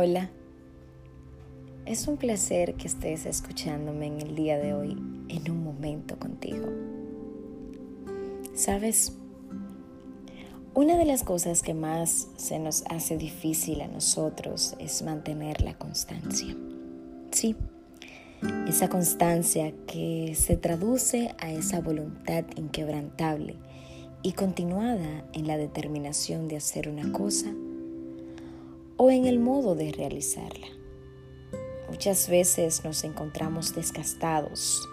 Hola, es un placer que estés escuchándome en el día de hoy en un momento contigo. ¿Sabes? Una de las cosas que más se nos hace difícil a nosotros es mantener la constancia. Sí, esa constancia que se traduce a esa voluntad inquebrantable y continuada en la determinación de hacer una cosa o en el modo de realizarla. Muchas veces nos encontramos desgastados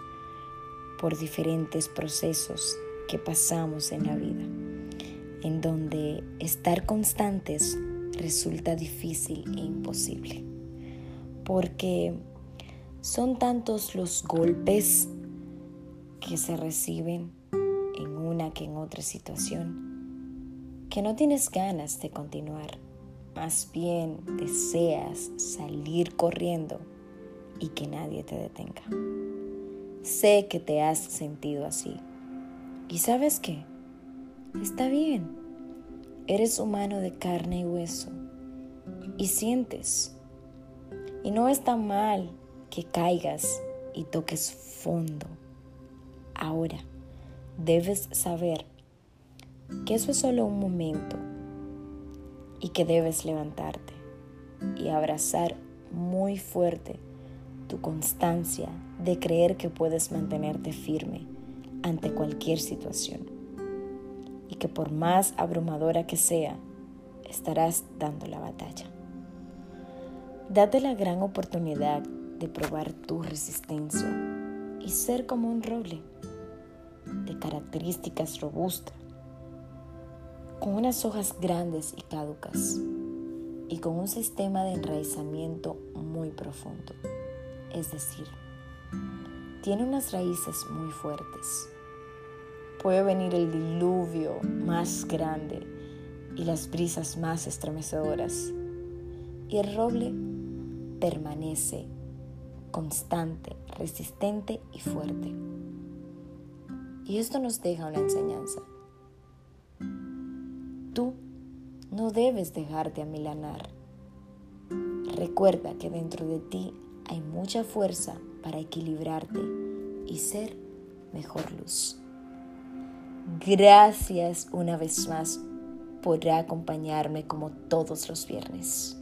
por diferentes procesos que pasamos en la vida, en donde estar constantes resulta difícil e imposible, porque son tantos los golpes que se reciben en una que en otra situación que no tienes ganas de continuar más bien deseas salir corriendo y que nadie te detenga. Sé que te has sentido así. ¿Y sabes qué? Está bien. Eres humano de carne y hueso. Y sientes. Y no está mal que caigas y toques fondo. Ahora, debes saber que eso es solo un momento y que debes levantarte y abrazar muy fuerte tu constancia de creer que puedes mantenerte firme ante cualquier situación y que por más abrumadora que sea, estarás dando la batalla. Date la gran oportunidad de probar tu resistencia y ser como un roble de características robustas con unas hojas grandes y caducas y con un sistema de enraizamiento muy profundo. Es decir, tiene unas raíces muy fuertes. Puede venir el diluvio más grande y las brisas más estremecedoras. Y el roble permanece constante, resistente y fuerte. Y esto nos deja una enseñanza. No debes dejarte amilanar. Recuerda que dentro de ti hay mucha fuerza para equilibrarte y ser mejor luz. Gracias una vez más por acompañarme como todos los viernes.